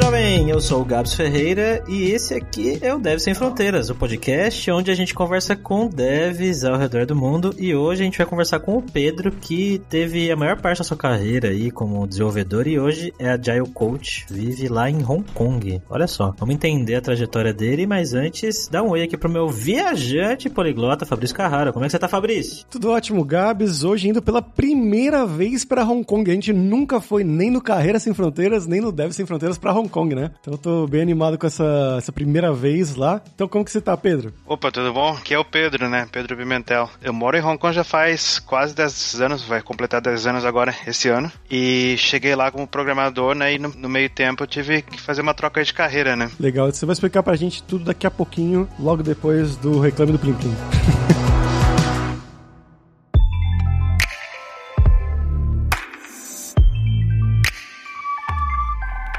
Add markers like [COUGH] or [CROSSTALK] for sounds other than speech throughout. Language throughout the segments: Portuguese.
jovem! Eu sou o Gabs Ferreira e esse aqui é o Dev Sem Fronteiras, o podcast onde a gente conversa com devs ao redor do mundo e hoje a gente vai conversar com o Pedro que teve a maior parte da sua carreira aí como desenvolvedor e hoje é Agile Coach, vive lá em Hong Kong. Olha só, vamos entender a trajetória dele, mas antes, dá um oi aqui pro meu viajante poliglota Fabrício Carrara. Como é que você tá, Fabrício? Tudo ótimo, Gabs. Hoje indo pela primeira vez para Hong Kong. A gente nunca foi nem no Carreira Sem Fronteiras, nem no Dev Sem Fronteiras para Hong Kong, né? Então eu tô bem animado com essa, essa primeira vez lá. Então como que você tá, Pedro? Opa, tudo bom? Aqui é o Pedro, né? Pedro Pimentel. Eu moro em Hong Kong já faz quase 10 anos, vai completar 10 anos agora, esse ano. E cheguei lá como programador, né? E no, no meio tempo eu tive que fazer uma troca de carreira, né? Legal, você vai explicar pra gente tudo daqui a pouquinho, logo depois do Reclame do Plim Plim. [LAUGHS]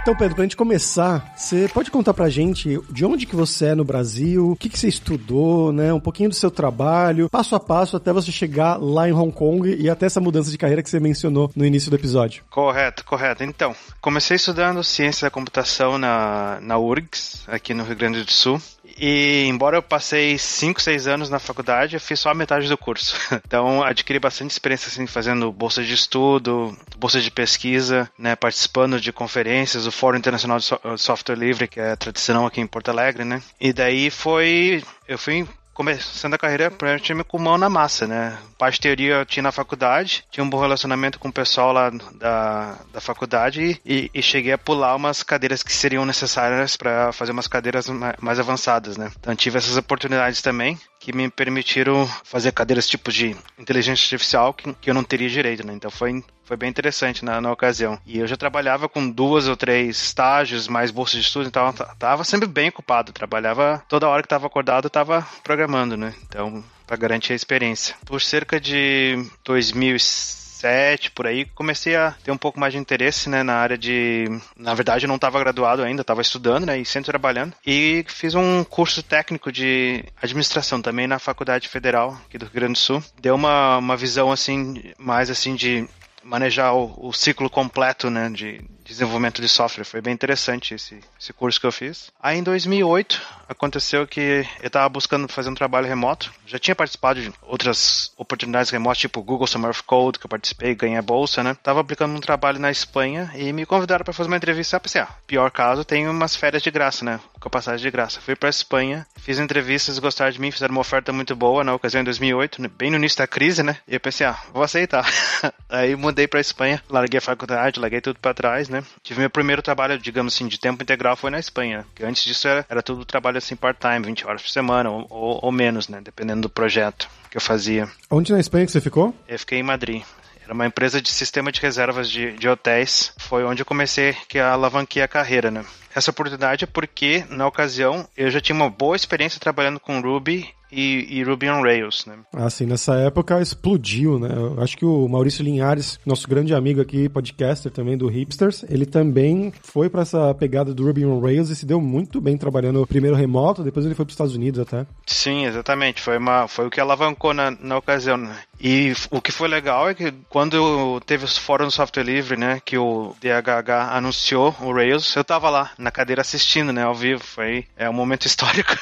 Então, Pedro, pra gente começar, você pode contar pra gente de onde que você é no Brasil, o que, que você estudou, né? Um pouquinho do seu trabalho, passo a passo até você chegar lá em Hong Kong e até essa mudança de carreira que você mencionou no início do episódio. Correto, correto. Então, comecei estudando ciência da computação na, na URGS, aqui no Rio Grande do Sul. E embora eu passei 5, 6 anos na faculdade, eu fiz só a metade do curso. [LAUGHS] Então adquiri bastante experiência assim, fazendo bolsa de estudo, bolsa de pesquisa, né, participando de conferências, o Fórum Internacional de Software Livre, que é tradicional aqui em Porto Alegre, né? E daí foi eu fui começando a carreira praticamente com mão na massa, né? Teoria eu tinha na faculdade, tinha um bom relacionamento com o pessoal lá da, da faculdade e, e cheguei a pular umas cadeiras que seriam necessárias para fazer umas cadeiras mais avançadas, né? Então tive essas oportunidades também que me permitiram fazer cadeiras tipo de inteligência artificial que, que eu não teria direito, né? Então foi foi bem interessante na, na ocasião. E eu já trabalhava com duas ou três estágios, mais bolsas de estudo, então tava sempre bem ocupado. Trabalhava toda hora que estava acordado, estava programando, né? Então, para garantir a experiência. Por cerca de 2006 2007, por aí, comecei a ter um pouco mais de interesse, né, na área de... Na verdade, eu não estava graduado ainda, estava estudando, né, e sempre trabalhando. E fiz um curso técnico de administração também na Faculdade Federal aqui do Rio Grande do Sul. Deu uma, uma visão, assim, mais assim de manejar o, o, ciclo completo né, de desenvolvimento de software. Foi bem interessante esse, esse curso que eu fiz. Aí em 2008 aconteceu que eu estava buscando fazer um trabalho remoto. Já tinha participado de outras oportunidades remotas, tipo Google Summer of Code, que eu participei, ganhei a bolsa, né? Tava aplicando um trabalho na Espanha e me convidaram para fazer uma entrevista. Eu pensei, ah, pior caso, tem umas férias de graça, né? Com passagem de graça. Fui para Espanha, fiz entrevistas, gostaram de mim, fizeram uma oferta muito boa na ocasião em 2008, bem no início da crise, né? E eu pensei, ah, vou aceitar. [LAUGHS] Aí mudei para Espanha, larguei a faculdade, larguei tudo para trás, né? Tive meu primeiro trabalho, digamos assim, de tempo integral foi na Espanha. Que antes disso era, era tudo trabalho assim part-time, 20 horas por semana ou, ou, ou menos, né? Dependendo do projeto que eu fazia. Onde na Espanha que você ficou? Eu fiquei em Madrid. Era uma empresa de sistema de reservas de, de hotéis. Foi onde eu comecei que alavanquei a carreira, né? Essa oportunidade é porque, na ocasião, eu já tinha uma boa experiência trabalhando com Ruby e, e, Ruby on Rails, né? Ah, sim, nessa época explodiu, né? Eu acho que o Maurício Linhares, nosso grande amigo aqui, podcaster também do Hipsters, ele também foi para essa pegada do Ruby on Rails e se deu muito bem trabalhando primeiro remoto, depois ele foi para os Estados Unidos até. Sim, exatamente. Foi, uma, foi o que alavancou na, na ocasião, né? E o que foi legal é que quando teve os fóruns do software livre, né, que o DHH anunciou o Rails, eu tava lá na cadeira assistindo, né, ao vivo. Foi é um momento [LAUGHS] histórico.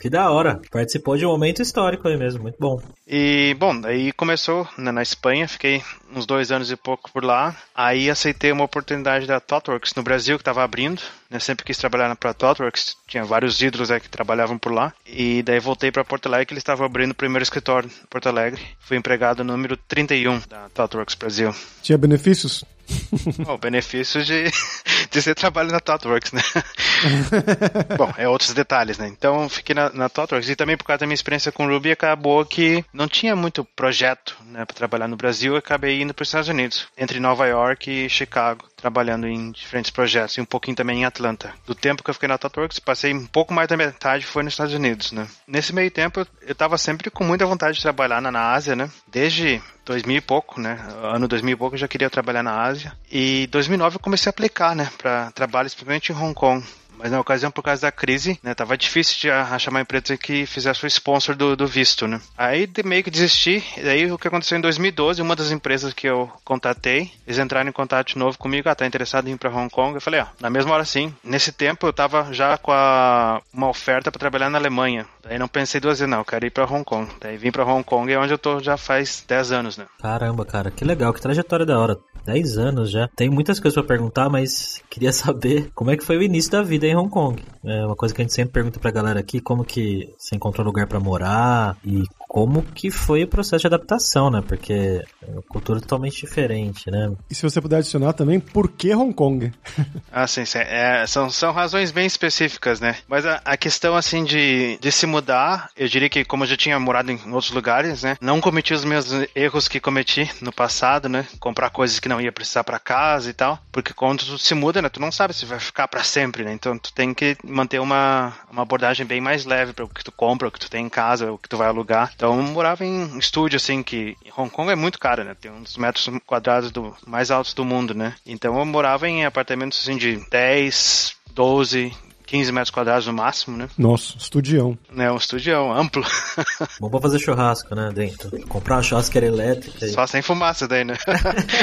que da hora. Participou de um momento histórico aí mesmo, muito bom. E bom, aí começou né, na Espanha, fiquei uns dois anos e pouco por lá. Aí aceitei uma oportunidade da ThoughtWorks no Brasil que estava abrindo. Né, sempre quis trabalhar para ThoughtWorks, tinha vários ídolos aí que trabalhavam por lá. E daí voltei para Porto Alegre, que eles estavam abrindo o primeiro escritório em Porto Alegre. Fui empregado número 31 da ThoughtWorks Brasil. Tinha benefícios? Bom, [LAUGHS] benefícios de, [LAUGHS] de ser trabalho na ThoughtWorks, né? [LAUGHS] Bom, é outros detalhes, né? Então, fiquei na, na ThoughtWorks e também por causa da minha experiência com Ruby, acabou que não tinha muito projeto né, para trabalhar no Brasil, acabei indo para os Estados Unidos, entre Nova York e Chicago, trabalhando em diferentes projetos e um pouquinho também em Atlanta. Do tempo que eu fiquei na ThoughtWorks, passei um pouco mais da metade foi nos Estados Unidos, né? Nesse meio tempo, eu estava sempre com muita vontade de trabalhar na, na Ásia, né? Desde 2000 e pouco, né? Ano 2000 e pouco eu já queria trabalhar na Ásia. E 2009 eu comecei a aplicar, né, para trabalho, principalmente em Hong Kong Mas na ocasião, por causa da crise, né, tava difícil de achar uma empresa que fizesse o sponsor do, do visto, né. Aí meio que desisti, e daí o que aconteceu em 2012, uma das empresas que eu contatei, eles entraram em contato de novo comigo, ah, tá interessado em ir pra Hong Kong? Eu falei, ó, ah, na mesma hora sim. Nesse tempo eu tava já com a, uma oferta para trabalhar na Alemanha. Daí não pensei duas vezes, não, eu quero ir pra Hong Kong. Daí vim pra Hong Kong, é onde eu tô já faz 10 anos, né. Caramba, cara, que legal, que trajetória da hora. 10 anos já. Tem muitas coisas para perguntar, mas queria saber como é que foi o início da vida em Hong Kong. É uma coisa que a gente sempre pergunta pra galera aqui, como que você encontrou lugar para morar e como que foi o processo de adaptação, né? Porque é uma cultura totalmente diferente, né? E se você puder adicionar também, por que Hong Kong? [LAUGHS] ah, sim, sim. É, são, são razões bem específicas, né? Mas a, a, questão, assim, de, de se mudar, eu diria que como eu já tinha morado em outros lugares, né? Não cometi os mesmos erros que cometi no passado, né? Comprar coisas que não ia precisar para casa e tal. Porque quando tu se muda, né? Tu não sabe se vai ficar para sempre, né? Então tu tem que manter uma, uma abordagem bem mais leve para o que tu compra, o que tu tem em casa, o que tu vai alugar. Então eu morava em estúdio, assim, que Hong Kong é muito caro, né? Tem dos metros quadrados do, mais altos do mundo, né? Então eu morava em apartamentos, assim, de 10, 12, 15 metros quadrados no máximo, né? Nossa, estudião. É, um estudião amplo. [LAUGHS] Bom pra fazer churrasco, né, dentro. Comprar uma churrasqueira elétrica. Só sem fumaça daí, né?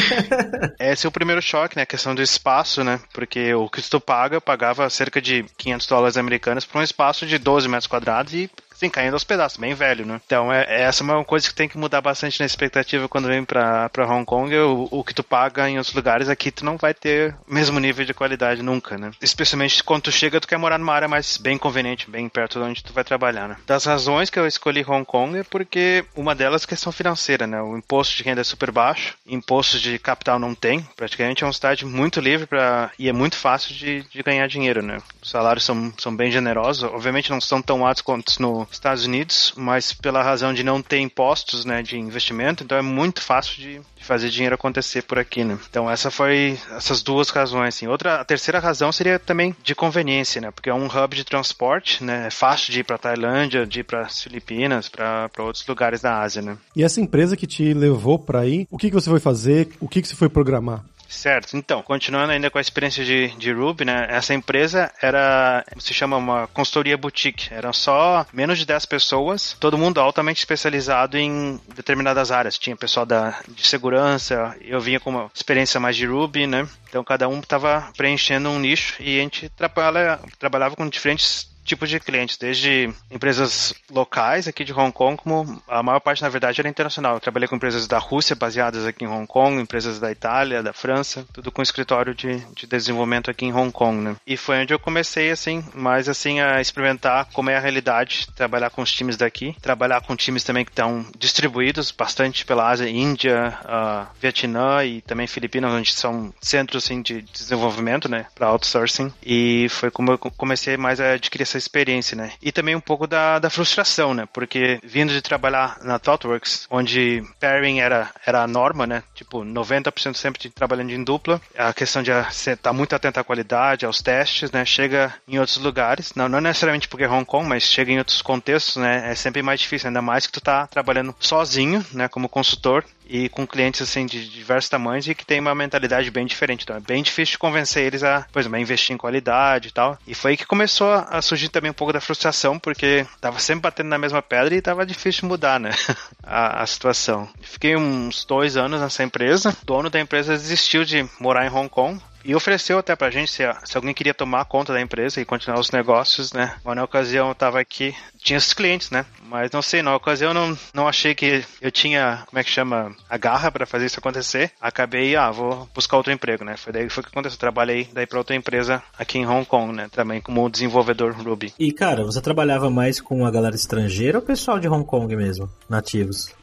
[LAUGHS] Esse é o primeiro choque, né? A questão do espaço, né? Porque o que tu paga, eu pagava cerca de 500 dólares americanos por um espaço de 12 metros quadrados e sim, caindo aos pedaços, bem velho, né? Então, é, é, essa é uma coisa que tem que mudar bastante na expectativa quando vem pra, pra Hong Kong. O, o que tu paga em outros lugares aqui, tu não vai ter o mesmo nível de qualidade nunca, né? Especialmente quando tu chega, tu quer morar numa área mais bem conveniente, bem perto de onde tu vai trabalhar, né? Das razões que eu escolhi Hong Kong é porque uma delas é questão financeira, né? O imposto de renda é super baixo, impostos de capital não tem, praticamente é uma cidade muito livre para e é muito fácil de, de ganhar dinheiro, né? Os salários são, são bem generosos, obviamente não são tão altos quanto no Estados Unidos, mas pela razão de não ter impostos, né, de investimento, então é muito fácil de, de fazer dinheiro acontecer por aqui, né? Então essa foi essas duas razões, assim. Outra, a terceira razão seria também de conveniência, né? Porque é um hub de transporte, né? É fácil de ir para Tailândia, de ir para Filipinas, para outros lugares da Ásia, né? E essa empresa que te levou para aí, o que que você foi fazer? O que que você foi programar? Certo. Então, continuando ainda com a experiência de, de Ruby, né? Essa empresa era, se chama uma consultoria boutique. Eram só menos de 10 pessoas, todo mundo altamente especializado em determinadas áreas. Tinha pessoal da, de segurança, eu vinha com uma experiência mais de Ruby, né? Então cada um estava preenchendo um nicho e a gente trabalha, trabalhava com diferentes tipos de clientes, desde empresas locais aqui de Hong Kong, como a maior parte, na verdade, era internacional. Eu trabalhei com empresas da Rússia baseadas aqui em Hong Kong, empresas da Itália, da França, tudo com escritório de, de desenvolvimento aqui em Hong Kong, né? E foi onde eu comecei, assim, mais assim, a experimentar como é a realidade, trabalhar com os times daqui, trabalhar com times também que estão distribuídos bastante pela Ásia, Índia, uh, Vietnã e também Filipinas, onde são centros, assim, de desenvolvimento, né, para outsourcing. E foi como eu comecei mais a adquirir essa experiência, né? E também um pouco da, da frustração, né? Porque vindo de trabalhar na ThoughtWorks, onde pairing era, era a norma, né? Tipo, 90% sempre trabalhando em dupla, a questão de estar tá muito atento à qualidade, aos testes, né? Chega em outros lugares, não, não necessariamente porque é Hong Kong, mas chega em outros contextos, né? É sempre mais difícil, ainda mais que tu tá trabalhando sozinho, né? Como consultor e com clientes assim de diversos tamanhos e que tem uma mentalidade bem diferente. Então é bem difícil de convencer eles a, por exemplo, investir em qualidade e tal. E foi aí que começou a surgir também um pouco da frustração, porque tava sempre batendo na mesma pedra e tava difícil mudar, né? [LAUGHS] a, a situação. Fiquei uns dois anos nessa empresa. O dono da empresa desistiu de morar em Hong Kong e ofereceu até pra gente se, se alguém queria tomar conta da empresa e continuar os negócios, né? Mas na ocasião eu tava aqui, tinha os clientes, né? Mas não sei, na ocasião eu não, não achei que eu tinha, como é que chama, a garra para fazer isso acontecer. Acabei, ah, vou buscar outro emprego, né? Foi daí foi que aconteceu. Trabalhei daí pra outra empresa aqui em Hong Kong, né? Também como desenvolvedor Ruby. E cara, você trabalhava mais com a galera estrangeira ou pessoal de Hong Kong mesmo, nativos?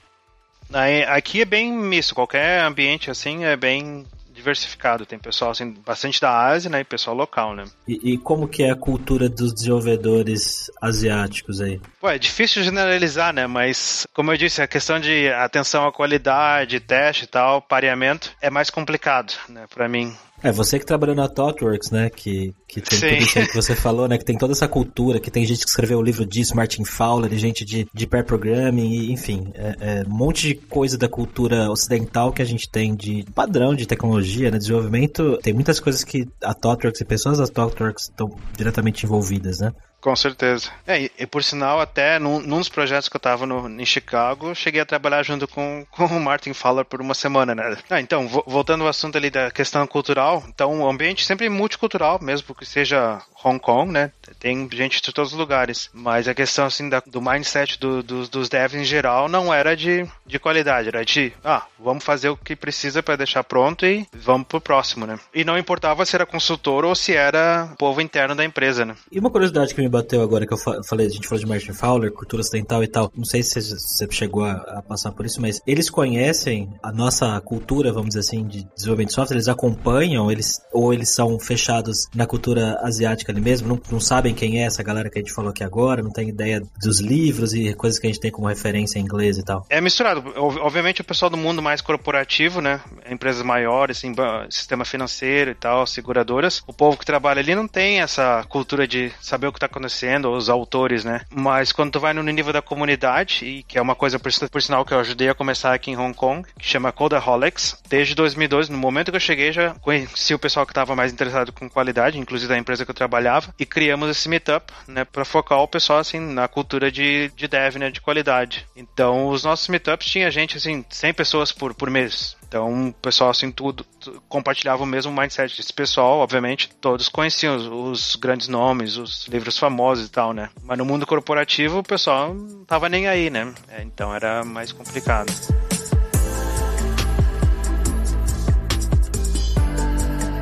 Aqui é bem misto, qualquer ambiente assim é bem diversificado. Tem pessoal assim, bastante da Ásia, né? E pessoal local, né? E, e, como que é a cultura dos desenvolvedores asiáticos aí? Pô, é difícil generalizar, né? Mas, como eu disse, a questão de atenção à qualidade, teste e tal, pareamento, é mais complicado, né? Pra mim. É, você que trabalhou na ThoughtWorks, né, que, que tem Sim. tudo isso aí que você falou, né, que tem toda essa cultura, que tem gente que escreveu o livro disso, Martin Fowler, e gente de, de pair programming, enfim, é, é, um monte de coisa da cultura ocidental que a gente tem de padrão de tecnologia, né, desenvolvimento, tem muitas coisas que a ThoughtWorks e pessoas das ThoughtWorks estão diretamente envolvidas, né? Com certeza. É, e, e, por sinal, até num, num dos projetos que eu estava em Chicago, cheguei a trabalhar junto com, [LAUGHS] com o Martin Fowler por uma semana, né? Ah, então, voltando ao assunto ali da questão cultural, então o ambiente sempre é multicultural, mesmo que seja Hong Kong, né? Tem gente de todos os lugares. Mas a questão, assim, da, do mindset do, do, dos devs em geral não era de, de qualidade, era de, ah, vamos fazer o que precisa para deixar pronto e vamos pro próximo, né? E não importava se era consultor ou se era povo interno da empresa, né? E uma curiosidade que me bateu agora que eu falei, a gente falou de Martin Fowler, cultura ocidental e tal. Não sei se você chegou a, a, passar por isso, mas eles conhecem a nossa cultura, vamos dizer assim, de desenvolvimento de software, eles acompanham, eles ou eles são fechados na cultura asiática ali mesmo, não, não sabem quem é essa galera que a gente falou aqui agora, não tem ideia dos livros e coisas que a gente tem como referência em inglês e tal. É misturado. Obviamente o pessoal do mundo mais corporativo, né? Empresas maiores, assim, sistema financeiro e tal, seguradoras. O povo que trabalha ali não tem essa cultura de saber o que está acontecendo os autores, né? Mas quando tu vai no nível da comunidade, e que é uma coisa, por, por sinal, que eu ajudei a começar aqui em Hong Kong, que chama Codaholics, desde 2012, no momento que eu cheguei, já conheci o pessoal que estava mais interessado com qualidade, inclusive da empresa que eu trabalhava, e criamos esse meetup, né, para focar o pessoal, assim, na cultura de, de dev, né, de qualidade. Então, os nossos meetups tinha gente, assim, 100 pessoas por, por mês. Então, o pessoal, assim, tudo, compartilhava o mesmo mindset. Esse pessoal, obviamente, todos conheciam os, os, grandes nomes, os livros famosos e tal, né? Mas no mundo corporativo, o pessoal não tava nem aí, né? É, então era mais complicado.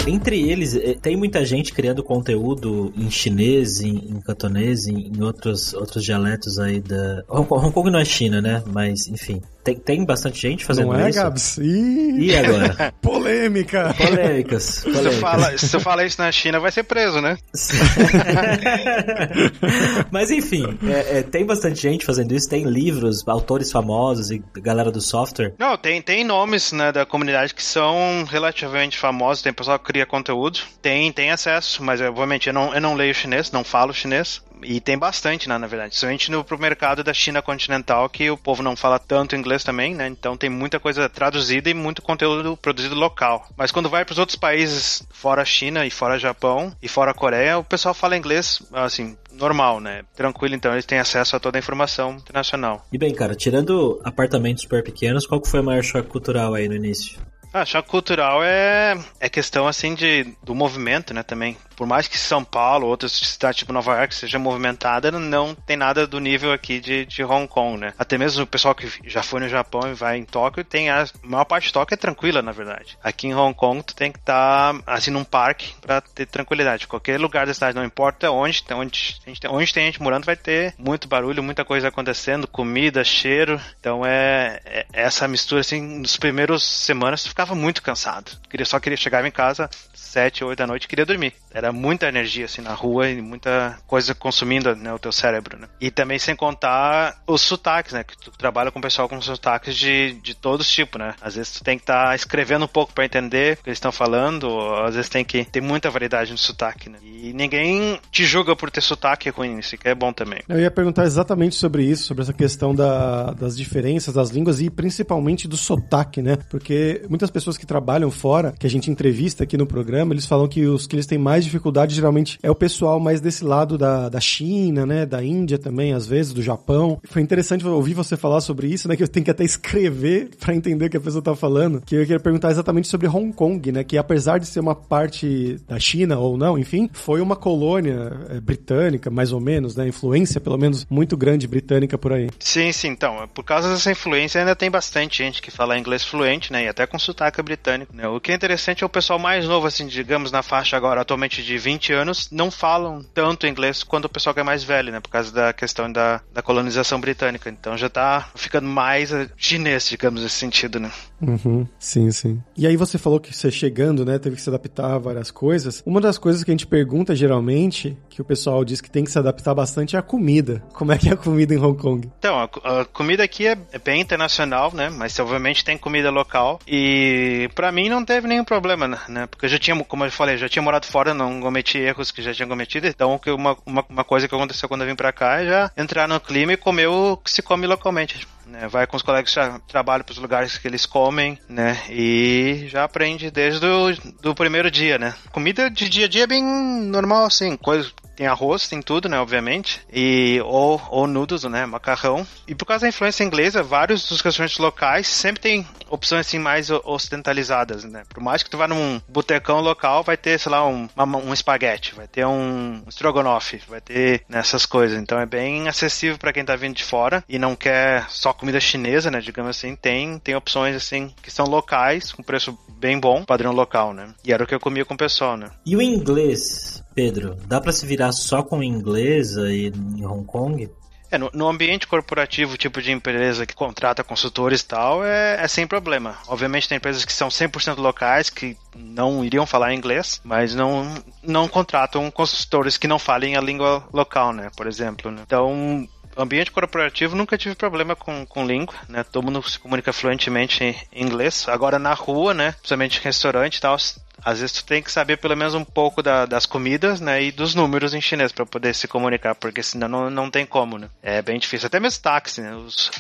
Entre eles, eh, tem muita gente criando conteúdo em chinês, em, em cantonês, em, em, outros, outros dialetos aí da. Hong Kong, Hong Kong não é China, né? Mas, enfim. Tem, tem bastante gente fazendo não é, isso. Gabs? Ih, e agora? [LAUGHS] Polêmica! Polêmicas. polêmicas. Se, fala, se fala isso na China, vai ser preso, né? [LAUGHS] Mas enfim, é, é, tem bastante gente fazendo isso, tem livros, autores famosos e galera do software. Não, tem, tem nomes né, da comunidade que são relativamente famosos, tem pessoal que cria conteúdo, tem, tem acesso, mas obviamente eu não, eu não leio chinês, não falo chinês, e tem bastante, né, na verdade. Somente no pro mercado da China continental, que o povo não fala tanto inglês também, né? Então tem muita coisa traduzida e muito conteúdo produzido local. Mas quando vai para os outros países, fora a China e fora Japão e fora Coreia, o pessoal fala inglês, assim, normal, né? Tranquilo, então eles têm acesso a toda a informação internacional. E bem, cara, tirando apartamentos super pequenos, qual que foi o maior choque cultural aí no início? Ah, choque cultural é, é questão assim de, do movimento, né, também por mais que São Paulo, outras cidades tipo Nova York seja movimentada, não tem nada do nível aqui de, de Hong Kong, né? Até mesmo o pessoal que já foi no Japão e vai em Tóquio tem a, a maior parte de Tóquio é tranquila, na verdade. Aqui em Hong Kong tu tem que estar tá, assim num parque para ter tranquilidade. Qualquer lugar da cidade, não importa onde, onde, onde tem gente morando, vai ter muito barulho, muita coisa acontecendo, comida, cheiro. Então é, é essa mistura assim, nos primeiros semanas tu ficava muito cansado. Queria só queria chegar em casa sete, oito da noite queria dormir. Era muita energia assim na rua e muita coisa consumindo né, o teu cérebro, né? E também sem contar os sotaques, né? Que tu trabalha com o pessoal com sotaques de, de todos os tipos, né? Às vezes tu tem que estar tá escrevendo um pouco para entender o que eles estão falando, ou às vezes tem que ter muita variedade no sotaque, né? E ninguém te julga por ter sotaque ruim, isso que é bom também. Eu ia perguntar exatamente sobre isso, sobre essa questão da, das diferenças das línguas e principalmente do sotaque, né? Porque muitas pessoas que trabalham fora, que a gente entrevista aqui no programa, eles falam que os que eles têm mais dificuldade geralmente é o pessoal mais desse lado da, da China, né? Da Índia também, às vezes, do Japão. Foi interessante ouvir você falar sobre isso, né? Que eu tenho que até escrever [LAUGHS] para entender o que a pessoa tá falando. Que eu queria perguntar exatamente sobre Hong Kong, né? Que apesar de ser uma parte da China ou não, enfim, foi uma colônia é, britânica, mais ou menos, né? Influência, pelo menos, muito grande britânica por aí. Sim, sim. Então, por causa dessa influência, ainda tem bastante gente que fala inglês fluente, né? E até com sotaque britânico, né? O que é interessante é o pessoal mais novo, assim, digamos, na faixa agora atualmente de 20 anos, não falam tanto inglês quanto o pessoal que é mais velho, né? Por causa da questão da, da colonização britânica. Então já tá ficando mais chinês, digamos, nesse sentido, né? Uhum. Sim, sim. E aí você falou que você chegando, né, teve que se adaptar a várias coisas. Uma das coisas que a gente pergunta geralmente, que o pessoal diz que tem que se adaptar bastante, é a comida. [LAUGHS] Como é que é a comida em Hong Kong? Então, a, a comida aqui é, é bem internacional, né? Mas obviamente tem comida local. E E para mim não teve nenhum problema, né? Porque eu já tinha, como eu falei, já tinha morado fora, não cometi erros que já tinha cometido. Então, uma, uma, uma coisa que aconteceu quando eu vim pra cá é já entrar no clima e comer o que se come localmente. Né? Vai com os colegas que trabalham para os lugares que eles comem, né? E já aprende desde o do primeiro dia, né? Comida de dia a dia é bem normal, assim, coisa tem arroz, tem tudo, né, obviamente, e ou, ou noodles, né, macarrão. E por causa da influência inglesa, vários dos restaurantes locais sempre tem opções assim mais ocidentalizadas, né? Por mais que tu vá num botecão local, vai ter, sei lá, um, um espaguete, vai ter um strogonoff, vai ter nessas coisas. Então é bem acessível para quem tá vindo de fora e não quer só comida chinesa, né, digamos assim, tem tem opções assim que são locais, com preço bem bom, padrão local, né? E era o que eu comia com o pessoal, né? E o inglês? Pedro, dá para se virar só com inglês aí em Hong Kong? É, no, no, ambiente corporativo, tipo de empresa que contrata consultores e tal, é, é sem problema. Obviamente tem empresas que são 100% locais, que não iriam falar inglês, mas não, não contratam consultores que não falem a língua local, né, por exemplo. Né? Então, ambiente corporativo nunca tive problema com, com língua, né? Todo mundo se comunica fluentemente em inglês. Agora na rua, né? Principalmente em restaurante e tal, às vezes tu tem que saber pelo menos um pouco da, das comidas, né, e dos números em chinês para poder se comunicar, porque senão não, não tem como, né? É bem difícil. Até mesmo táxi, né? Os,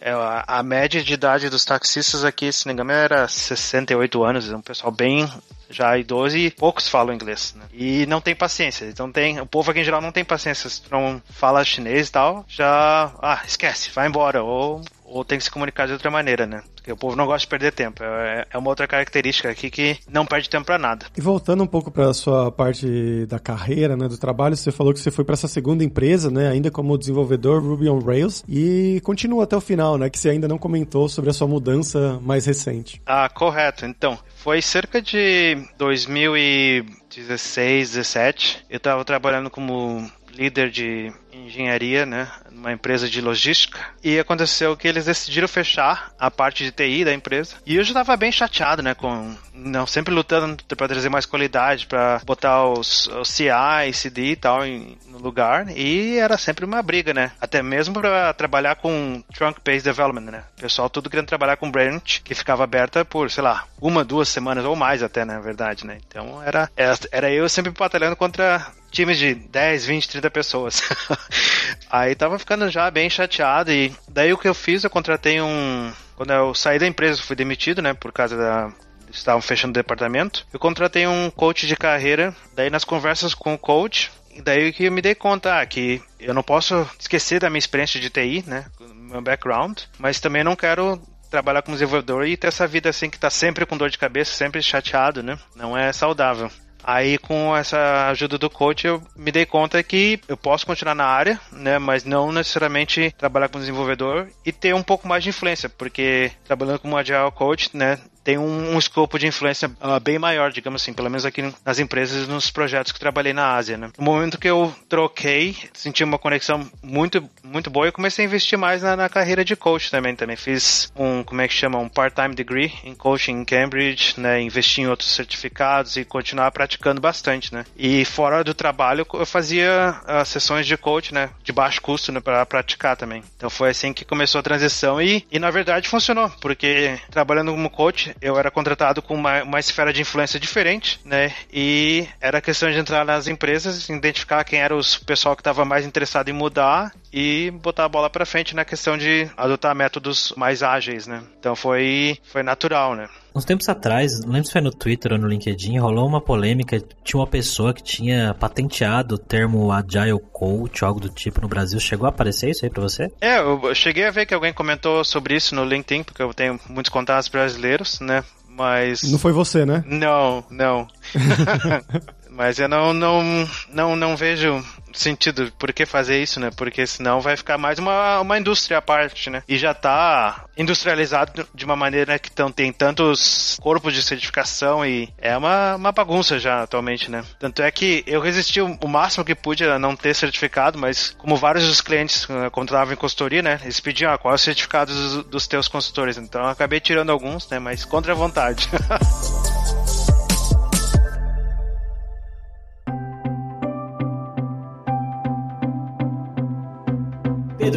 é, a, média de idade dos taxistas aqui, se não me engano, era 68 anos, é um pessoal bem já idoso e poucos falam inglês, né? E não tem paciência. Então tem, o povo aqui em geral não tem paciência, se não fala chinês e tal, já, ah, esquece, vai embora ou ou tem que se comunicar de outra maneira, né? Porque o povo não gosta de perder tempo. É, é uma outra característica aqui que não perde tempo para nada. E voltando um pouco para a sua parte da carreira, né, do trabalho, você falou que você foi para essa segunda empresa, né, ainda como desenvolvedor Ruby on Rails e continua até o final, né, que você ainda não comentou sobre a sua mudança mais recente. Ah, correto. Então, foi cerca de 2016, 17. Eu estava trabalhando como líder de engenharia, né, numa empresa de logística, e aconteceu que eles decidiram fechar a parte de TI da empresa. E eu já estava bem chateado, né, com não sempre lutando para trazer mais qualidade, para botar os, os CI, CD e tal em, no lugar, e era sempre uma briga, né? Até mesmo para trabalhar com trunk based development, né? O pessoal tudo querendo trabalhar com branch que ficava aberta por, sei lá, uma, duas semanas ou mais até, na verdade, né? Então era, era eu sempre batalhando contra times de 10, 20, 30 pessoas. [LAUGHS] Aí tava ficando já bem chateado e daí o que eu fiz, eu contratei um quando eu saí da empresa, fui demitido, né, por causa da estavam fechando o departamento. Eu contratei um coach de carreira, daí nas conversas com o coach, daí que eu me dei conta ah, que eu não posso esquecer da minha experiência de TI, né, meu background, mas também não quero trabalhar como desenvolvedor e ter essa vida assim que tá sempre com dor de cabeça, sempre chateado, né? Não é saudável. Aí com essa ajuda do coach eu me dei conta que eu posso continuar na área, né, mas não necessariamente trabalhar como desenvolvedor e ter um pouco mais de influência, porque trabalhando como agile coach, né, tem um, um escopo de influência uh, bem maior, digamos assim, pelo menos aqui nas empresas e nos projetos que trabalhei na Ásia, né? No momento que eu troquei, senti uma conexão muito, muito boa e comecei a investir mais na, na carreira de coach também. Também fiz um, como é que chama, um part-time degree em coaching em Cambridge, né? Investi em outros certificados e continuar praticando bastante, né? E fora do trabalho, eu fazia uh, sessões de coach, né? De baixo custo, né? Para praticar também. Então foi assim que começou a transição e, e na verdade funcionou, porque trabalhando como coach, eu era contratado com uma, uma esfera de influência diferente, né? E era questão de entrar nas empresas, identificar quem era o pessoal que estava mais interessado em mudar e botar a bola para frente na questão de adotar métodos mais ágeis, né? Então foi, foi natural, né? Uns tempos atrás, não lembro se foi no Twitter ou no LinkedIn, rolou uma polêmica. Tinha uma pessoa que tinha patenteado o termo Agile Coach, algo do tipo, no Brasil. Chegou a aparecer isso aí pra você? É, eu cheguei a ver que alguém comentou sobre isso no LinkedIn, porque eu tenho muitos contatos brasileiros, né? Mas. Não foi você, né? Não, não. [LAUGHS] [LAUGHS] Mas eu não, não, não, não vejo sentido por que fazer isso, né? Porque senão vai ficar mais uma, uma indústria à parte, né? E já tá industrializado de uma maneira que tão, tem tantos corpos de certificação e é uma, uma bagunça já atualmente, né? Tanto é que eu resisti o máximo que pude a não ter certificado, mas como vários dos clientes uh, contratavam em consultoria, né? Eles pediam ah, qual é o certificado dos, dos teus consultores. Então eu acabei tirando alguns, né? Mas contra a vontade. [LAUGHS]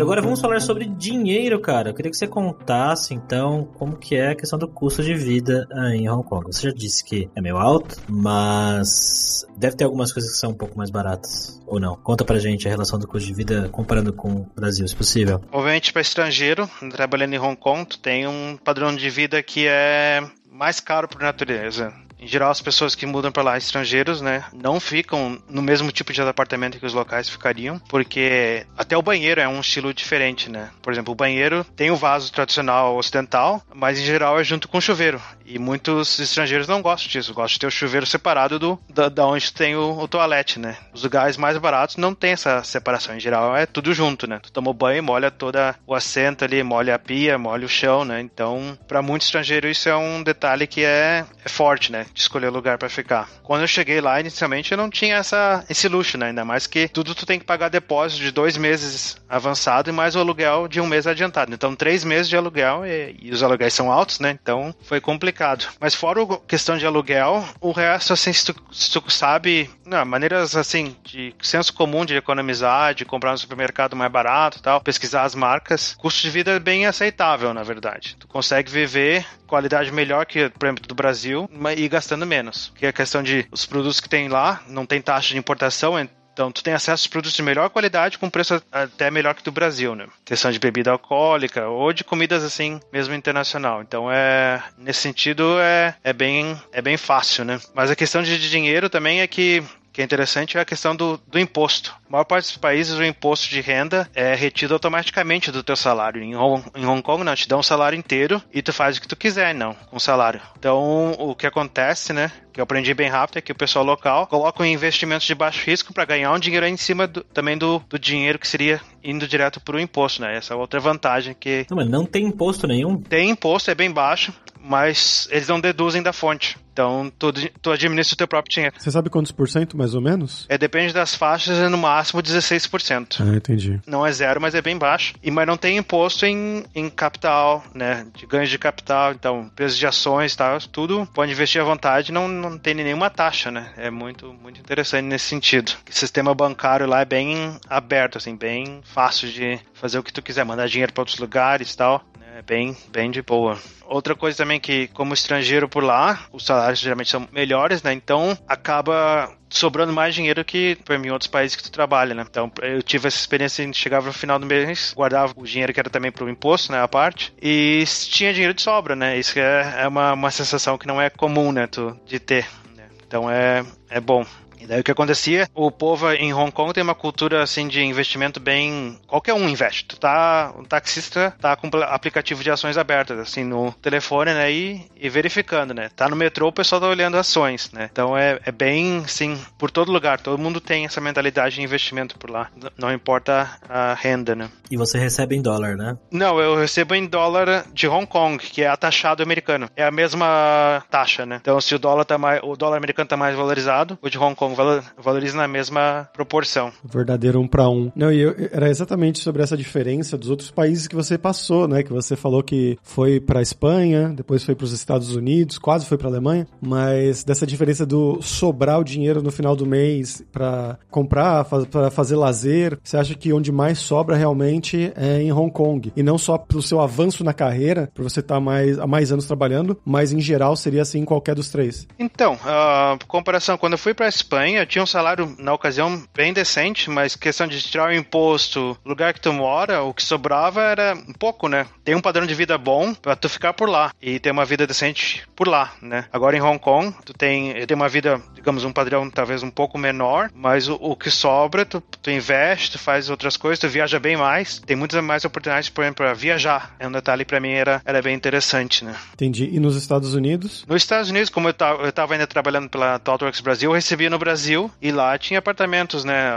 Agora vamos falar sobre dinheiro, cara. Eu queria que você contasse, então, como que é a questão do custo de vida em Hong Kong. Você já disse que é meio alto, mas deve ter algumas coisas que são um pouco mais baratas, ou não? Conta pra gente a relação do custo de vida comparando com o Brasil, se possível. Obviamente, para estrangeiro, trabalhando em Hong Kong, tu tem um padrão de vida que é mais caro por natureza. Em geral, as pessoas que mudam para lá, estrangeiros, né, não ficam no mesmo tipo de apartamento que os locais ficariam, porque até o banheiro é um estilo diferente, né? Por exemplo, o banheiro tem o vaso tradicional ocidental, mas em geral é junto com o chuveiro. E muitos estrangeiros não gostam disso, gostam de ter o chuveiro separado do da, da onde tem o, o toalete, né? Os lugares mais baratos não tem essa separação, em geral é tudo junto, né? Tu toma banho, molha toda o assento ali, molha a pia, molha o chão, né? Então, para muitos estrangeiros isso é um detalhe que é, é forte, né? De escolher lugar para ficar. Quando eu cheguei lá, inicialmente eu não tinha essa, esse luxo, né? Ainda mais que tudo tu tem que pagar depósito de dois meses avançado e mais o aluguel de um mês adiantado. Então, três meses de aluguel e, e os aluguéis são altos, né? Então, foi complicado. Mas fora a questão de aluguel, o resto, assim, se tu, se tu sabe, não, maneiras, assim, de senso comum de economizar, de comprar no supermercado mais barato tal, pesquisar as marcas, custo de vida é bem aceitável, na verdade. Tu consegue viver qualidade melhor que, por exemplo, do Brasil e gastando menos. Que é a questão de os produtos que tem lá, não tem taxa de importação, então, tu tem acesso a produtos de melhor qualidade com preço até melhor que do Brasil, né? Questão de bebida alcoólica ou de comidas assim, mesmo internacional. Então, é nesse sentido é, é bem é bem fácil, né? Mas a questão de dinheiro também é que que é interessante é a questão do, do imposto. A maior parte dos países, o imposto de renda é retido automaticamente do teu salário. Em Hong, em Hong Kong, não, te dá um salário inteiro e tu faz o que tu quiser, não, com salário. Então, o que acontece, né, que eu aprendi bem rápido é que o pessoal local coloca investimentos de baixo risco para ganhar um dinheiro em cima do, também do, do dinheiro que seria indo direto para o imposto, né? Essa é outra vantagem que... Não, mas não tem imposto nenhum? Tem imposto, é bem baixo, mas eles não deduzem da fonte. Então, tu, tu administra o teu próprio dinheiro. Você sabe quantos por cento, mais ou menos? É, depende das faixas, é no máximo 16%. Ah, entendi. Não é zero, mas é bem baixo. E, mas não tem imposto em, em capital, né? De ganhos de capital, então, preços de ações e tal, tudo pode investir à vontade, não, não tem nenhuma taxa, né? É muito, muito interessante nesse sentido. O sistema bancário lá é bem aberto, assim, bem fácil de fazer o que tu quiser, mandar dinheiro para outros lugares e tal. É bem, bem de boa. Outra coisa também que, como estrangeiro por lá, os salários geralmente são melhores, né? Então acaba sobrando mais dinheiro que para mim outros países que tu trabalha, né? Então eu tive essa experiência chegava no final do mês, guardava o dinheiro que era também para o imposto, né, a parte, e tinha dinheiro de sobra, né? Isso é, é uma, uma sensação que não é comum, né, tu, de ter. Né? Então é, é bom. E daí o que acontecia? O povo em Hong Kong tem uma cultura assim de investimento bem. Qualquer um investe. Tu tá. Um taxista tá com aplicativo de ações abertas, assim, no telefone, né? E, e verificando, né? Tá no metrô, o pessoal tá olhando ações, né? Então é, é bem, sim, por todo lugar. Todo mundo tem essa mentalidade de investimento por lá. Não importa a renda, né? E você recebe em dólar, né? Não, eu recebo em dólar de Hong Kong, que é atachado americano. É a mesma taxa, né? Então se o dólar tá mais. O dólar americano tá mais valorizado, o de Hong Kong valoriza na mesma proporção. Verdadeiro um para um. Não, e eu, era exatamente sobre essa diferença dos outros países que você passou, né? Que você falou que foi para Espanha, depois foi para os Estados Unidos, quase foi para Alemanha, mas dessa diferença do sobrar o dinheiro no final do mês para comprar, para fazer lazer, você acha que onde mais sobra realmente é em Hong Kong e não só pelo seu avanço na carreira, por você estar tá mais há mais anos trabalhando, mas em geral seria assim em qualquer dos três? Então, a comparação quando eu fui para Espanha Espanha, tinha um salário na ocasião bem decente, mas questão de tirar o imposto, lugar que tu mora, o que sobrava era um pouco, né? Tem um padrão de vida bom pra tu ficar por lá e ter uma vida decente por lá, né? Agora em Hong Kong, tu tem, tem uma vida, digamos, um padrão talvez um pouco menor, mas o, o que sobra, tu, tu investe, tu faz outras coisas, tu viaja bem mais, tem muitas mais oportunidades, por exemplo, pra viajar. É um detalhe pra mim era, era bem interessante, né? Entendi. E nos Estados Unidos? Nos Estados Unidos, como eu tava, eu tava ainda trabalhando pela ThoughtWorks Brasil, eu recebia no Brasil Brasil e lá tinha apartamentos, né?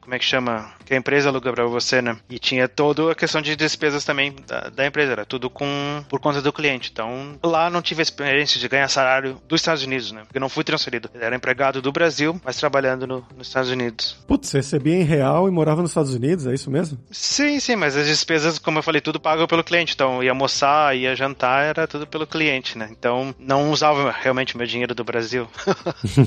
Como é que chama? Que a empresa aluga para você, né? E tinha toda a questão de despesas também da, da, empresa, era tudo com por conta do cliente. Então lá não tive a experiência de ganhar salário dos Estados Unidos, né? Porque não fui transferido. Eu era empregado do Brasil, mas trabalhando no, nos Estados Unidos. Putz, você recebia em real e morava nos Estados Unidos, é isso mesmo? Sim, sim, mas as despesas, como eu falei, tudo pago pelo cliente. Então ia almoçar, ia jantar, era tudo pelo cliente, né? Então não usava realmente meu dinheiro do Brasil.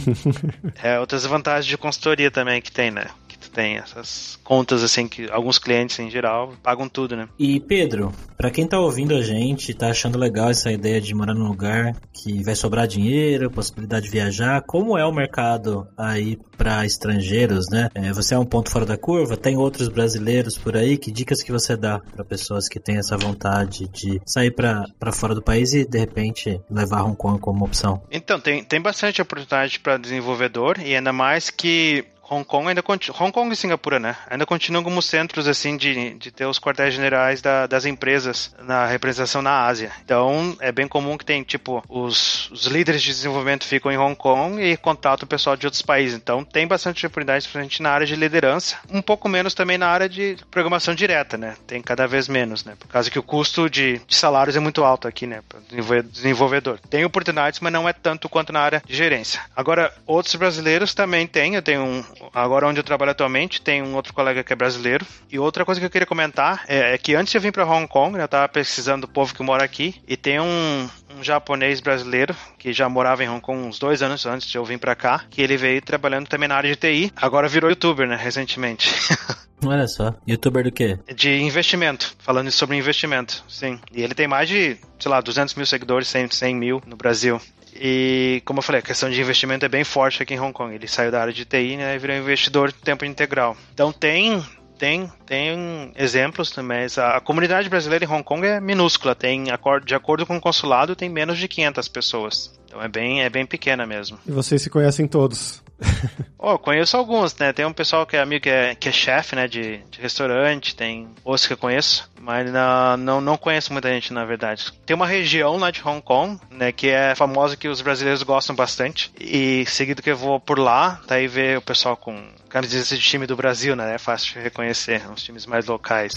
[LAUGHS] é, outras vantagens de consultoria também que tem, né? Tu tem essas contas assim que alguns clientes em geral pagam tudo, né? E Pedro, para quem tá ouvindo a gente, tá achando legal essa ideia de morar num lugar que vai sobrar dinheiro, possibilidade de viajar, como é o mercado aí para estrangeiros, né? É, você é um ponto fora da curva, tem outros brasileiros por aí, que dicas que você dá para pessoas que têm essa vontade de sair para fora do país e de repente levar Hong Kong como opção? Então, tem, tem bastante oportunidade para desenvolvedor e ainda mais que Hong Kong ainda Hong Kong e Singapura, né? Ainda continuam como centros assim de, de ter os quartéis generais da, das empresas na representação na Ásia. Então é bem comum que tem tipo os, os líderes de desenvolvimento ficam em Hong Kong e contatam o pessoal de outros países. Então tem bastante oportunidades pra gente na área de liderança, um pouco menos também na área de programação direta, né? Tem cada vez menos, né? Por causa que o custo de, de salários é muito alto aqui, né? Para desenvolvedor. Tem oportunidades, mas não é tanto quanto na área de gerência. Agora outros brasileiros também têm. Eu tenho um agora onde eu trabalho atualmente, tem um outro colega que é brasileiro. E outra coisa que eu queria comentar é, é que antes de eu vir para Hong Kong, eu estava pesquisando o povo que mora aqui, e tem um, um japonês brasileiro que já morava em Hong Kong uns dois anos antes de eu vir para cá, que ele veio trabalhando também na área de TI, agora virou youtuber, né, recentemente. [LAUGHS] Olha só, youtuber do quê? De investimento, falando sobre investimento, sim. E ele tem mais de, sei lá, 200 mil seguidores, 100, 100 mil no Brasil. E, como eu falei, a questão de investimento é bem forte aqui em Hong Kong. Ele saiu da área de TI né, e virou investidor de tempo integral. Então tem tem, tem exemplos também. A, a, comunidade brasileira em Hong Kong é minúscula. Tem, de acordo com o consulado, tem menos de 500 pessoas. Então é bem, é bem pequena mesmo. E vocês se conhecem todos? [LAUGHS] oh, conheço alguns, né? Tem um pessoal que é amigo que é, que é chefe, né? De, de restaurante, tem outros que eu conheço, mas não, não, não conheço muita gente, na verdade. Tem uma região lá de Hong Kong, né? Que é famosa que os brasileiros gostam bastante. E seguido que eu vou por lá, daí ver o pessoal com camiseta de time do Brasil, né? É fácil de reconhecer, os times mais locais.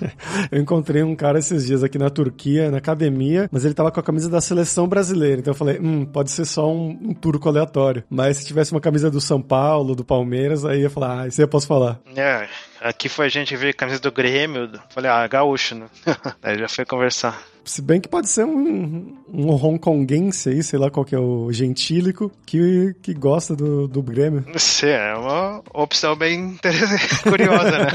[LAUGHS] eu encontrei um cara esses dias aqui na Turquia, na academia, mas ele tava com a camisa da seleção brasileira. Então eu falei, hum, pode ser só um, um turco aleatório. Mas se tivesse uma camisa do São Paulo, do Palmeiras, aí eu ia falar, ah, isso aí eu posso falar. É, aqui foi a gente ver camisa do Grêmio. Falei, ah, gaúcho, né? [LAUGHS] aí já foi conversar. Se bem que pode ser um, um hongkonguense aí, sei lá qual que é o gentílico, que, que gosta do, do Grêmio. Sim, é uma opção bem [LAUGHS] curiosa, né?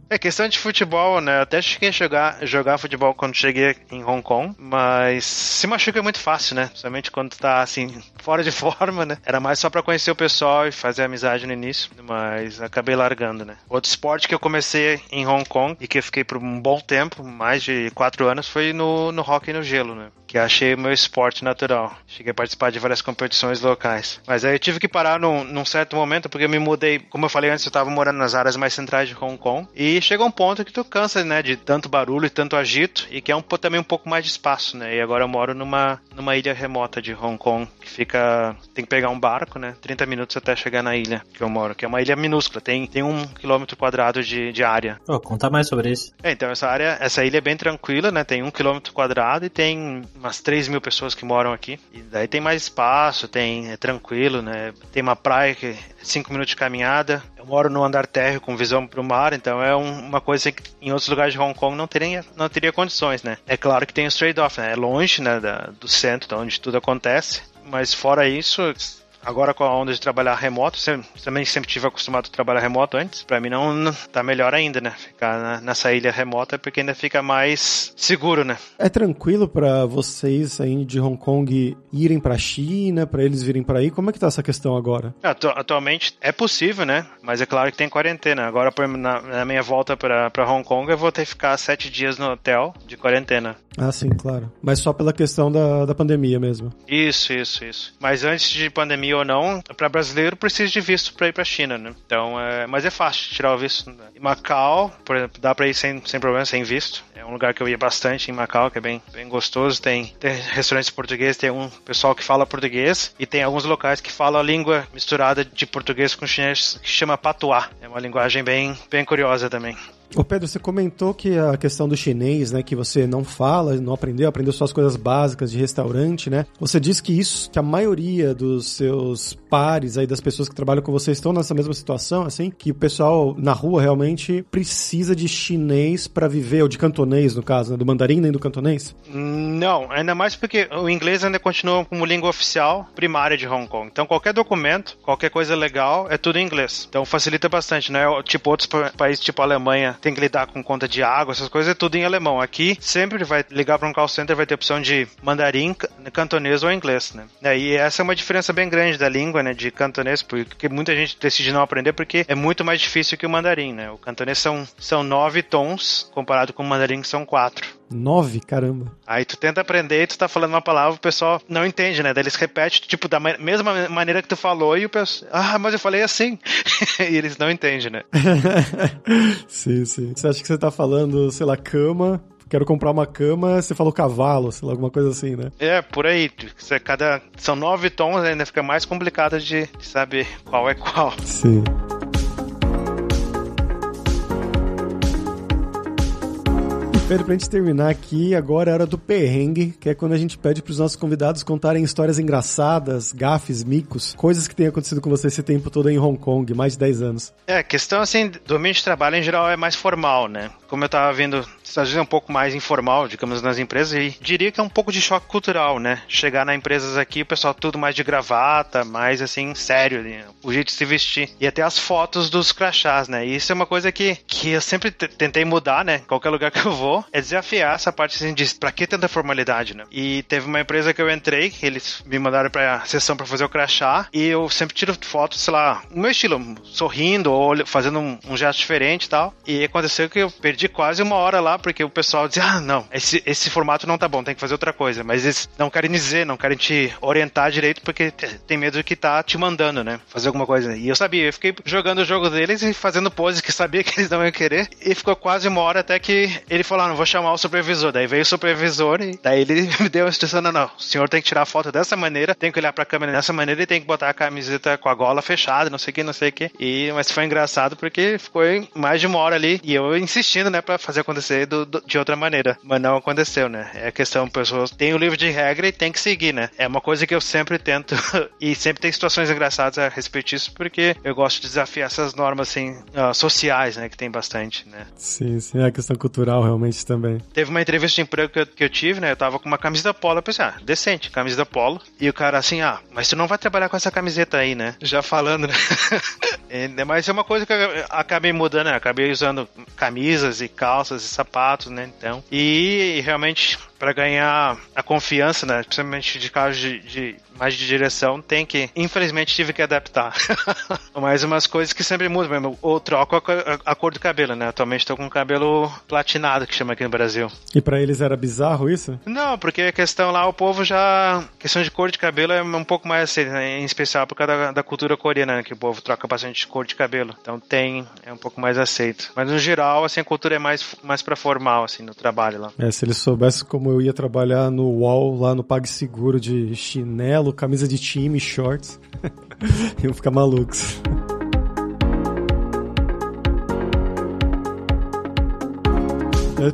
[LAUGHS] é questão de futebol, né? Eu até cheguei a jogar, jogar futebol quando cheguei em Hong Kong, mas se machuca é muito fácil, né? Somente quando tá, assim, [LAUGHS] fora de forma, né? Era mais só pra conhecer o pessoal e fazer amizade no início, mas acabei largando, né? Outro esporte que eu comecei em Hong Kong e que eu fiquei por um bom tempo, mais de quatro anos, foi no, no hockey no gelo, né? Que achei meu esporte natural. Cheguei a participar de várias competições locais. Mas aí eu tive que parar num, num certo momento, porque eu me mudei, como eu falei antes, eu tava morando nas áreas mais centrais de Hong Kong. E chega um ponto que tu cansa, né? De tanto barulho e tanto agito, e que é um, também um pouco mais de espaço, né? E agora eu moro numa, numa ilha remota de Hong Kong, que fica. Tem que pegar um barco, né? 30 minutos até chegar na ilha que eu moro, que é uma ilha minúscula, tem, tem um quilômetro quadrado de, de área. Oh, conta mais sobre isso. É, então essa área, essa ilha é bem tranquila, né? Tem um quilômetro quadrado e tem umas 3 mil pessoas que moram aqui. E daí tem mais espaço, tem é tranquilo, né? Tem uma praia que é 5 minutos de caminhada. Eu moro no andar térreo com visão para o mar, então é um, uma coisa que em outros lugares de Hong Kong não teria, não teria condições, né? É claro que tem o trade-off, né? É longe né, da, do centro, onde tudo acontece, mas fora isso, Agora com a onda de trabalhar remoto, também sempre tive acostumado a trabalhar remoto antes. Para mim não tá melhor ainda, né? Ficar na, nessa ilha remota porque ainda fica mais seguro, né? É tranquilo para vocês aí de Hong Kong irem para China, para eles virem para aí? Como é que tá essa questão agora? Atu atualmente é possível, né? Mas é claro que tem quarentena. Agora na, na minha volta para Hong Kong eu vou ter que ficar sete dias no hotel de quarentena. Ah, sim, claro. Mas só pela questão da, da pandemia mesmo. Isso, isso, isso. Mas antes de pandemia ou não, para brasileiro precisa de visto para ir para China, né? Então, é, mas é fácil tirar o visto. Né? Em Macau, por exemplo, dá para ir sem, sem problema, sem visto. É um lugar que eu ia bastante em Macau, que é bem, bem gostoso. Tem, tem restaurantes portugueses, tem um pessoal que fala português e tem alguns locais que falam a língua misturada de português com chinês que chama patuá. É uma linguagem bem, bem curiosa também. Ô Pedro, você comentou que a questão do chinês, né, que você não fala, não aprendeu, aprendeu só as coisas básicas de restaurante, né? Você disse que isso, que a maioria dos seus pares aí, das pessoas que trabalham com você estão nessa mesma situação, assim, que o pessoal na rua realmente precisa de chinês para viver, ou de cantonês, no caso, né, do mandarim nem do cantonês? Não, ainda mais porque o inglês ainda continua como língua oficial primária de Hong Kong. Então qualquer documento, qualquer coisa legal, é tudo em inglês. Então facilita bastante, né? Tipo outros países, tipo Alemanha, tem que lidar com conta de água, essas coisas, é tudo em alemão. Aqui sempre vai ligar para um call center, vai ter opção de mandarim, cantonês ou inglês, né? E essa é uma diferença bem grande da língua, né? De cantonês, porque muita gente decide não aprender porque é muito mais difícil que o mandarim, né? O cantonês são, são nove tons comparado com o mandarim que são quatro. Nove? Caramba. Aí tu tenta aprender e tu tá falando uma palavra, o pessoal não entende, né? Daí eles repetem, tipo, da mesma maneira que tu falou e o pessoal, ah, mas eu falei assim. [LAUGHS] e eles não entendem, né? [LAUGHS] sim, sim. Você acha que você tá falando, sei lá, cama, quero comprar uma cama, você falou cavalo, sei lá, alguma coisa assim, né? É, por aí. Você, cada, são nove tons, ainda fica mais complicado de, de saber qual é qual. Sim. Pedro, pra gente terminar aqui, agora é hora do perrengue, que é quando a gente pede pros nossos convidados contarem histórias engraçadas, gafes, micos, coisas que têm acontecido com você esse tempo todo em Hong Kong, mais de 10 anos. É, a questão assim, do ambiente de trabalho em geral é mais formal, né? Como eu tava vendo às vezes é um pouco mais informal, digamos, nas empresas, e diria que é um pouco de choque cultural, né? Chegar nas empresas aqui, o pessoal tudo mais de gravata, mais assim, sério, né? o jeito de se vestir. E até as fotos dos crachás, né? E isso é uma coisa que, que eu sempre tentei mudar, né? Qualquer lugar que eu vou, é desafiar essa parte assim de pra que tanta formalidade, né? E teve uma empresa que eu entrei, eles me mandaram pra sessão pra fazer o crachá, e eu sempre tiro fotos, sei lá, o meu estilo, sorrindo ou fazendo um, um gesto diferente e tal. E aconteceu que eu perdi quase uma hora lá porque o pessoal diz: ah, não, esse, esse formato não tá bom, tem que fazer outra coisa. Mas eles não querem dizer, não querem te orientar direito porque tem medo de que tá te mandando, né? Fazer alguma coisa. E eu sabia, eu fiquei jogando o jogo deles e fazendo poses que sabia que eles não iam querer. E ficou quase uma hora até que ele falou: ah, não, vou chamar o supervisor. Daí veio o supervisor e daí ele [LAUGHS] me deu a instrução: não, não, o senhor tem que tirar a foto dessa maneira, tem que olhar pra câmera dessa maneira e tem que botar a camiseta com a gola fechada, não sei o que, não sei o que. E, mas foi engraçado porque ficou mais de uma hora ali e eu insistindo, né, pra fazer acontecer do, do, de outra maneira. Mas não aconteceu, né? É questão, pessoas têm o livro de regra e tem que seguir, né? É uma coisa que eu sempre tento [LAUGHS] e sempre tem situações engraçadas a respeito disso, porque eu gosto de desafiar essas normas, assim, uh, sociais, né? Que tem bastante, né? Sim, sim, é a questão cultural realmente também. Teve uma entrevista de emprego que eu, que eu tive, né? Eu tava com uma camisa polo, eu pensei, ah, decente, camisa polo. E o cara assim, ah, mas tu não vai trabalhar com essa camiseta aí, né? Já falando, né? [LAUGHS] mas é uma coisa que eu acabei mudando, né? Acabei usando camisas e calças e sapatos, né? Então, e realmente para ganhar a confiança, né? Principalmente de casos de, de, mais de direção, tem que. Infelizmente tive que adaptar. [LAUGHS] Mas umas coisas que sempre mudam mesmo. Ou troco a, a, a cor do cabelo, né? Atualmente estou com cabelo platinado, que chama aqui no Brasil. E para eles era bizarro isso? Não, porque a questão lá, o povo já. A questão de cor de cabelo é um pouco mais assim, né? em especial por causa da, da cultura coreana, né? que o povo troca bastante de cor de cabelo. Então tem, é um pouco mais aceito. Mas no geral, assim, a cultura é mais, mais pra formal, assim, no trabalho lá. É, se eles soubessem como eu ia trabalhar no UOL, lá no PagSeguro, de chinelo, camisa de time, shorts. [LAUGHS] Iam ficar malucos.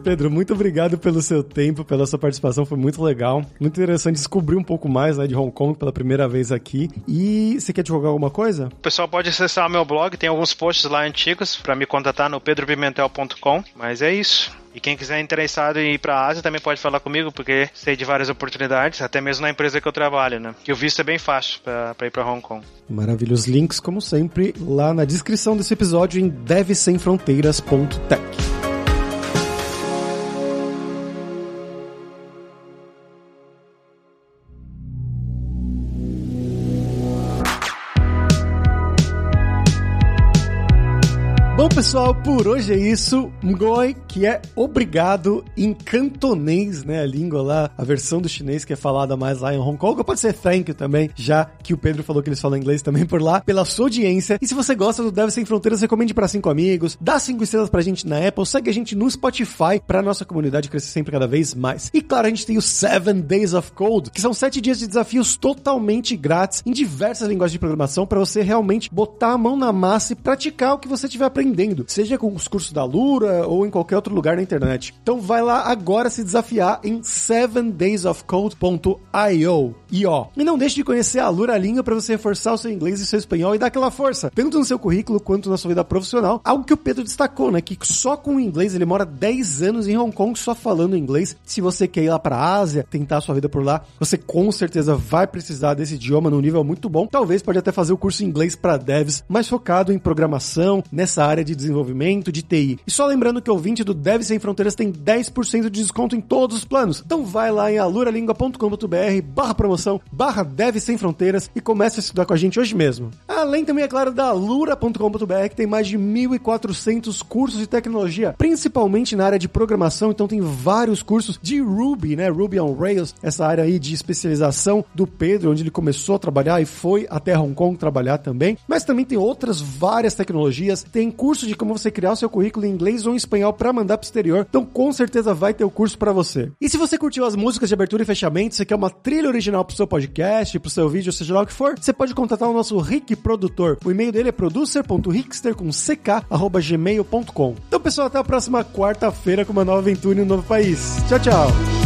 Pedro, muito obrigado pelo seu tempo, pela sua participação, foi muito legal. Muito interessante descobrir um pouco mais né, de Hong Kong pela primeira vez aqui. E você quer divulgar alguma coisa? O pessoal pode acessar meu blog, tem alguns posts lá antigos para me contatar no pedropimentel.com. Mas é isso. E quem quiser interessado em ir para a Ásia também pode falar comigo, porque sei de várias oportunidades, até mesmo na empresa que eu trabalho, né? Que o visto é bem fácil para ir para Hong Kong. Maravilha. Os links, como sempre, lá na descrição desse episódio em devsemfronteiras.tech. pessoal, por hoje é isso. Ngoi, que é obrigado em cantonês, né? A língua lá, a versão do chinês que é falada mais lá em Hong Kong. Ou pode ser thank you também, já que o Pedro falou que eles falam inglês também por lá, pela sua audiência. E se você gosta do Deve Sem Fronteiras, recomende para cinco amigos, dá cinco estrelas pra gente na Apple, segue a gente no Spotify pra nossa comunidade crescer sempre cada vez mais. E claro, a gente tem o Seven Days of Code, que são sete dias de desafios totalmente grátis em diversas linguagens de programação para você realmente botar a mão na massa e praticar o que você tiver aprendido seja com os cursos da Lura ou em qualquer outro lugar na internet. Então vai lá agora se desafiar em 7daysofcode.io. E ó, e não deixe de conhecer a Lura Língua para você reforçar o seu inglês e seu espanhol e dar aquela força, tanto no seu currículo quanto na sua vida profissional. Algo que o Pedro destacou, né, que só com o inglês ele mora 10 anos em Hong Kong só falando inglês. Se você quer ir lá para Ásia, tentar sua vida por lá, você com certeza vai precisar desse idioma num nível muito bom. Talvez pode até fazer o curso em inglês para devs, mais focado em programação, nessa área de desenvolvimento, de TI. E só lembrando que o ouvinte do Dev Sem Fronteiras tem 10% de desconto em todos os planos. Então vai lá em aluralingua.com.br barra promoção, barra Dev Sem Fronteiras e comece a estudar com a gente hoje mesmo. Além também, é claro, da alura.com.br que tem mais de 1.400 cursos de tecnologia, principalmente na área de programação, então tem vários cursos de Ruby, né? Ruby on Rails, essa área aí de especialização do Pedro, onde ele começou a trabalhar e foi até Hong Kong trabalhar também. Mas também tem outras várias tecnologias, tem curso de como você criar o seu currículo em inglês ou em espanhol para mandar pro exterior. Então com certeza vai ter o curso para você. E se você curtiu as músicas de abertura e fechamento, você quer uma trilha original pro seu podcast, pro seu vídeo, seja lá o que for, você pode contatar o nosso Rick produtor. O e-mail dele é producer.rickster com. Então pessoal, até a próxima quarta-feira com uma nova aventura em um novo país. Tchau, tchau.